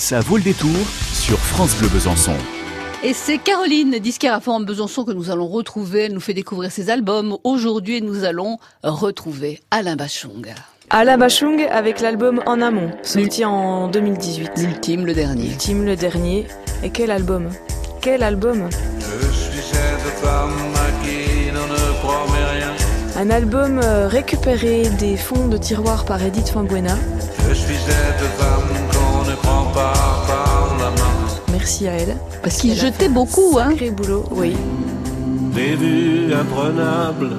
Ça vaut le détour sur France Bleu Besançon. Et c'est Caroline, disquaire à Forum Besançon, que nous allons retrouver. Elle nous fait découvrir ses albums. Aujourd'hui, nous allons retrouver Alain Bachung. Alain Bachung avec l'album En Amont, sorti en 2018. L'ultime, le dernier. L'ultime, le dernier. Et quel album? Quel album? Je suis cette femme à qui l'on ne promet rien. Un album euh, récupéré des fonds de tiroir par Edith Fambuena. Je suis cette femme Merci à elle. Parce qu'il jetait un beaucoup, hein. Boulot, oui. Des vues imprenables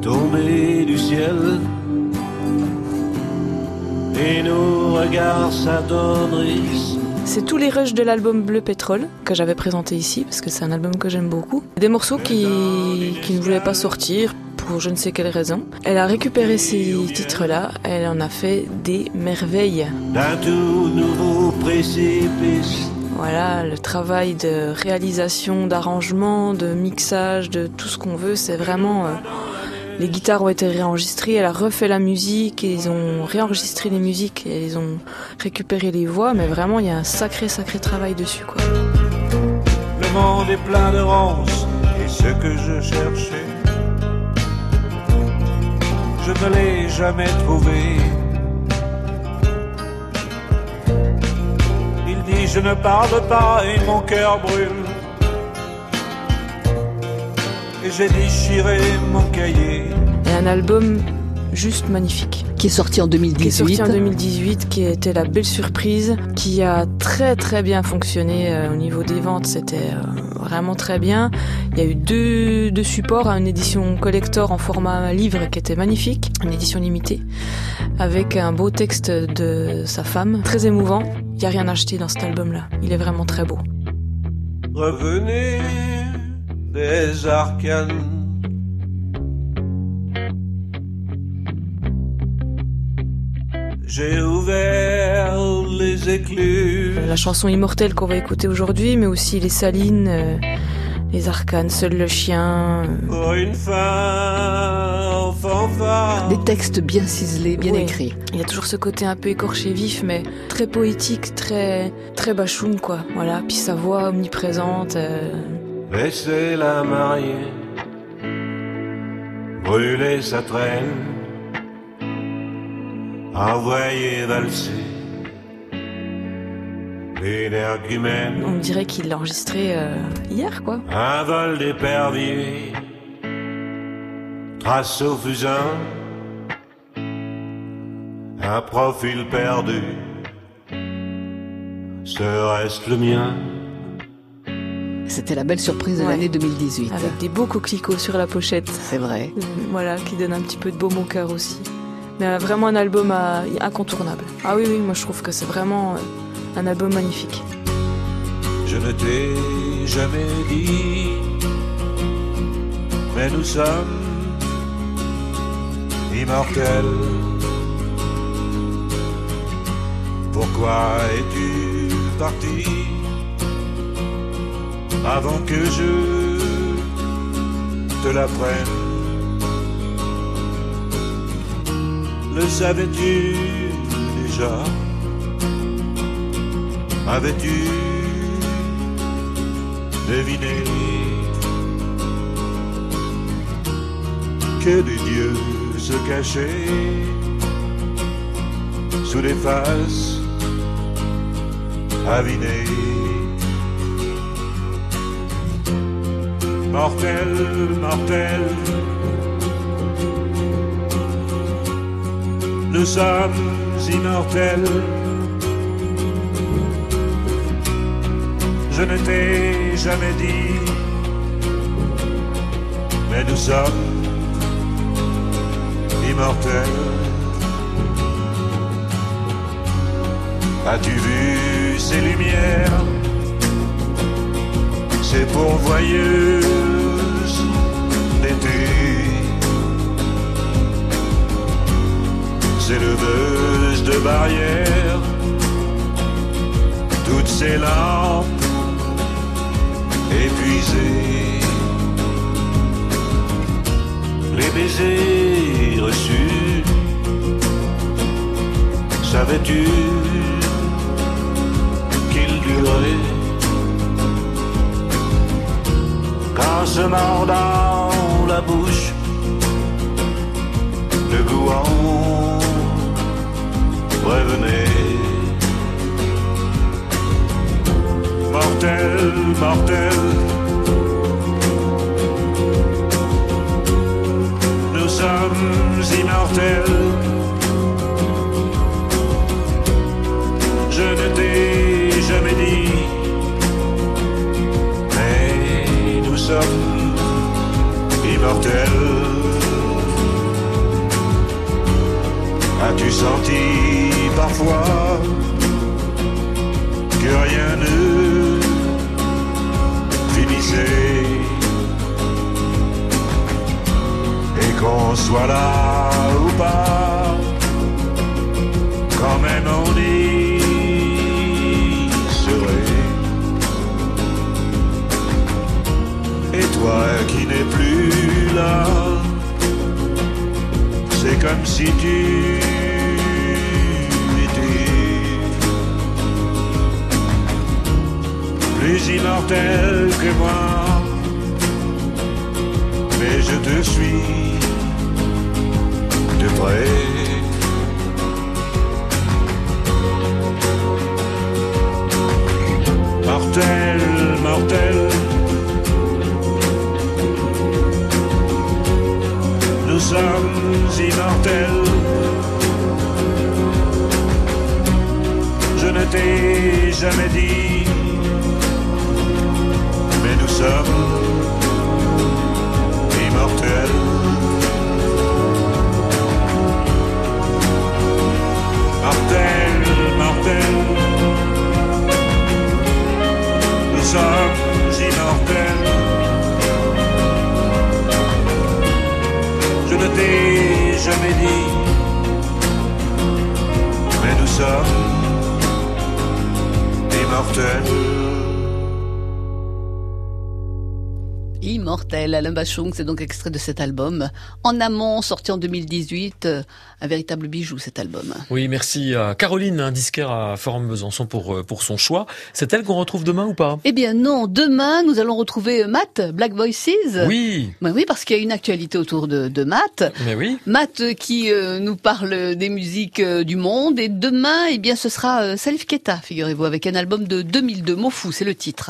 tombées du ciel. Et nos regards s'adonnent C'est tous les rushs de l'album Bleu Pétrole que j'avais présenté ici parce que c'est un album que j'aime beaucoup. Des morceaux qui, qui ne voulaient pas sortir pour je ne sais quelle raison. Elle a récupéré ces titres-là, elle en a fait des merveilles. d'un tout nouveau précipice. Voilà, le travail de réalisation, d'arrangement, de mixage, de tout ce qu'on veut, c'est vraiment... euh, les guitares ont été réenregistrées, elle a refait la musique, et ils ont réenregistré les musiques, et ils ont récupéré les voix, mais vraiment il y a un sacré sacré travail dessus quoi. Le monde est plein de ronces et ce que je cherchais, je ne l'ai jamais trouvé. Il dit je ne parle pas et mon cœur brûle. Et j'ai déchiré mon cahier. Et un album juste magnifique. Qui est sorti en 2018. Qui est sorti en 2018, qui était la belle surprise, qui a très très bien fonctionné euh, au niveau des ventes, c'était euh, vraiment très bien. Il y a eu deux, deux supports, une édition collector en format livre qui était magnifique, une édition limitée, avec un beau texte de sa femme, très émouvant. Il n'y a rien à acheter dans cet album-là, il est vraiment très beau. Revenez des arcanes. J'ai ouvert les éclus. La chanson immortelle qu'on va écouter aujourd'hui, mais aussi les salines, euh, les arcanes, seul le chien. euh, Pour une fin en fanfare. Des textes bien ciselés, bien Ouais. écrits. Il y a toujours ce côté un peu écorché vif, mais très poétique, très très bachoum quoi. Voilà, puis sa voix omniprésente. euh, Laissez-la marier. Brûler sa traîne. Envoyer valser. L'énergumène. on dirait qu'il l'a enregistré euh, hier quoi. Un vol d'épervier, trace au fusain, un profil perdu, serait-ce le mien? C'était la belle surprise de Ouais. l'année 2018. Avec des beaux coquelicots sur la pochette. C'est vrai. Euh, Voilà, qui donne un petit peu de baume au cœur aussi. Mais vraiment un album incontournable. Ah oui, oui, moi je trouve que c'est vraiment euh, un album magnifique. Je ne t'ai jamais dit, mais nous sommes immortels. Pourquoi es-tu parti avant que je te l'apprenne? Le savais-tu déjà? Avais-tu deviné? Que des dieux se cachaient sous les faces avinées. Mortel, mortel, nous sommes immortels. Je ne t'ai jamais dit, mais nous sommes immortels. As-tu vu ces lumières, ces pourvoyeuses d'été De barrières, toutes ces lampes épuisées, les baisers reçus, savais-tu pleurer. Quand se mord dans immortels. Je ne t'ai jamais dit, mais nous sommes immortels. As-tu senti parfois que rien ne finissait? Qu'on soit là ou pas, quand même on y serait. Et toi qui n'es plus là, c'est comme si tu étais plus immortel que moi. Immortel, Alain Bachung, c'est donc extrait de cet album. En amont, sorti en 2018, euh, un véritable bijou cet album. Oui, merci à Caroline, un disquaire à Forum Besançon pour, euh, pour son choix. C'est elle qu'on retrouve demain ou pas? Eh bien non, demain nous allons retrouver Matt, Black Voices. Oui, Ben oui, parce qu'il y a une actualité autour de, de Matt. mais oui. Matt euh, qui euh, nous parle des musiques euh, du monde. Et demain, eh bien, ce sera euh, Salif Keita, figurez-vous, avec un album de 2002. Mots fou, c'est le titre.